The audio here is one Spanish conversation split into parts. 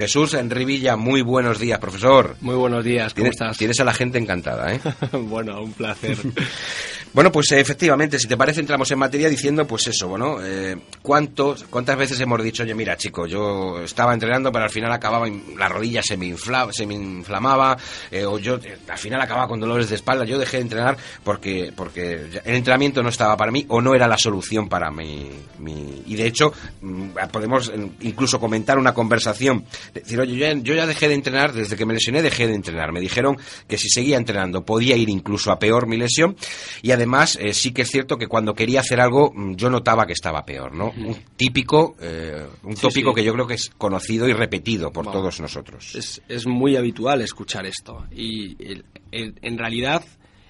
Jesús Enrivilla, muy buenos días, profesor. Muy buenos días, ¿cómo Tienes, estás? tienes a la gente encantada, ¿eh? bueno, un placer. Bueno, pues eh, efectivamente, si te parece, entramos en materia diciendo, pues eso, bueno, eh, ¿cuántos, ¿cuántas veces hemos dicho, oye, mira, chico, yo estaba entrenando, pero al final acababa, la rodilla se me, infla, se me inflamaba, eh, o yo al final acababa con dolores de espalda, yo dejé de entrenar porque, porque el entrenamiento no estaba para mí o no era la solución para mí. mi- y de hecho, mm, podemos incluso comentar una conversación, decir, oye, yo ya, yo ya dejé de entrenar, desde que me lesioné dejé de entrenar, me dijeron que si seguía entrenando podía ir incluso a peor mi lesión, y eh, sí que es cierto que cuando quería hacer algo mm, yo notaba que estaba peor, ¿no? Un típico, eh, un Sí, tópico sí. que yo creo que es conocido y repetido por todos nosotros. es, es muy habitual escuchar esto. Y el- el- en realidad,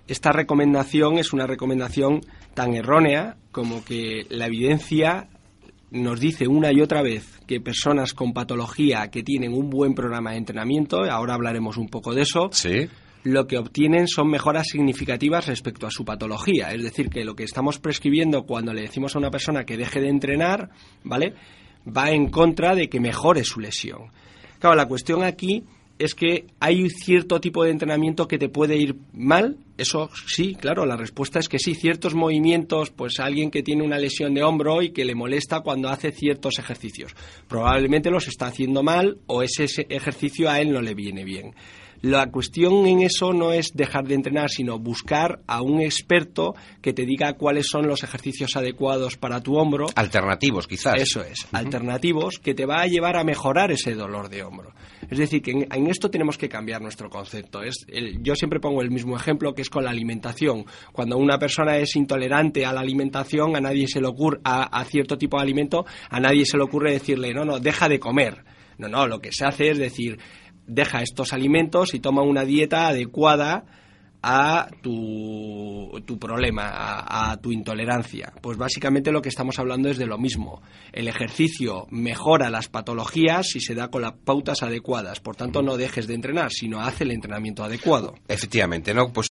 esta recomendación es una recomendación tan errónea como que la evidencia nos dice una y otra vez que personas con patología que tienen un buen programa de entrenamiento, ahora hablaremos un poco de eso, Sí. Lo que obtienen son mejoras significativas respecto a su patología. Es decir, que lo que estamos prescribiendo cuando le decimos a una persona que deje de entrenar, ¿vale? Va en contra de que mejore su lesión. Claro, la cuestión aquí es que hay cierto tipo de entrenamiento que te puede ir mal. Eso sí, claro, la respuesta es que sí. Ciertos movimientos, pues alguien que tiene una lesión de hombro y que le molesta cuando hace ciertos ejercicios. Probablemente los está haciendo mal o ese ejercicio a él no le viene bien. La cuestión en eso no es dejar de entrenar, sino buscar a un experto que te diga cuáles son los ejercicios adecuados para tu hombro. Alternativos, quizás. Eso es, alternativos que te va a llevar a mejorar ese dolor de hombro. Es decir, que en, en esto tenemos que cambiar nuestro concepto. Es el- yo siempre pongo el mismo ejemplo que es con la alimentación. Cuando una persona es intolerante a la alimentación, a nadie se le ocurre, a, a cierto tipo de alimento, a nadie se le ocurre decirle, no, no, deja de comer. No, no, lo que se hace es decir, deja estos alimentos y toma una dieta adecuada a tu, tu problema, a, a tu intolerancia. Pues básicamente lo que estamos hablando es de lo mismo. El ejercicio mejora las patologías si se da con las pautas adecuadas. Por tanto, no dejes de entrenar, sino haz el entrenamiento adecuado. Efectivamente, ¿no? Pues